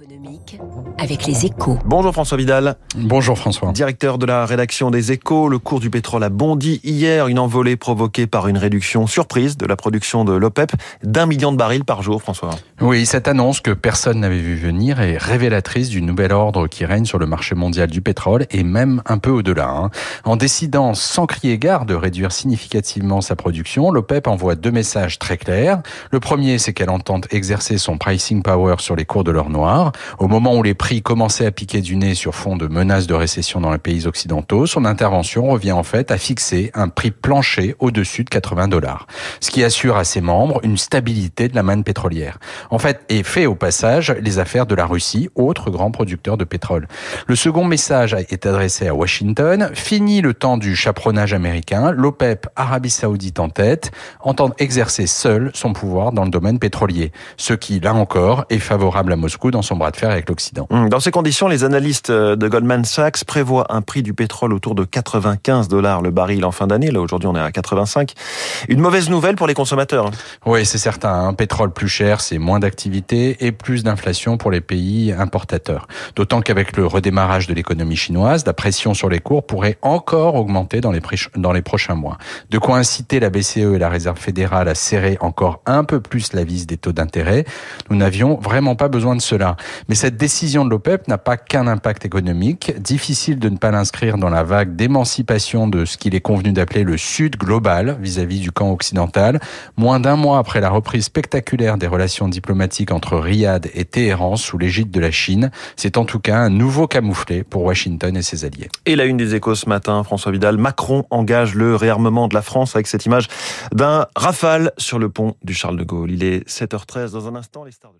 économique avec les échos. Bonjour François Vidal. Bonjour François. Directeur de la rédaction des échos, le cours du pétrole a bondi hier, une envolée provoquée par une réduction surprise de la production de l'OPEP d'un million de barils par jour, François. Oui, cette annonce que personne n'avait vu venir est révélatrice du nouvel ordre qui règne sur le marché mondial du pétrole et même un peu au-delà. Hein. En décidant sans crier gare de réduire significativement sa production, l'OPEP envoie deux messages très clairs. Le premier, c'est qu'elle entend exercer son pricing power sur les cours de l'or noir au moment où les prix commençaient à piquer du nez sur fond de menaces de récession dans les pays occidentaux, son intervention revient en fait à fixer un prix plancher au-dessus de 80 dollars, ce qui assure à ses membres une stabilité de la manne pétrolière. En fait, et fait au passage les affaires de la Russie, autre grand producteur de pétrole. Le second message est adressé à Washington. Fini le temps du chaperonnage américain. L'OPEP, Arabie Saoudite en tête, entend exercer seul son pouvoir dans le domaine pétrolier. Ce qui, là encore, est favorable à Moscou dans son bras de fer avec l'Occident. Hum, dans ces conditions, les analystes euh, de Goldman Sachs prévoient un prix du pétrole autour de 95 dollars le baril en fin d'année. Là, aujourd'hui, on est à 85. Une mauvaise nouvelle pour les consommateurs. Hein. Oui, c'est certain. Un pétrole plus cher, c'est moins d'activité et plus d'inflation pour les pays importateurs. D'autant qu'avec le redémarrage de l'économie chinoise, la pression sur les cours pourrait encore augmenter dans les, dans les prochains mois. De quoi inciter la BCE et la Réserve fédérale à serrer encore un peu plus la vis des taux d'intérêt. Nous n'avions vraiment pas besoin de cela. Mais cette décision de l'OPEP n'a pas qu'un impact économique. Difficile de ne pas l'inscrire dans la vague d'émancipation de ce qu'il est convenu d'appeler le Sud global vis-à-vis du camp occidental. Moins d'un mois après la reprise spectaculaire des relations diplomatiques entre Riyad et Téhéran sous l'égide de la Chine, c'est en tout cas un nouveau camouflet pour Washington et ses alliés. Et la une des échos ce matin, François Vidal, Macron engage le réarmement de la France avec cette image d'un rafale sur le pont du Charles de Gaulle. Il est 7h13 dans un instant, les stars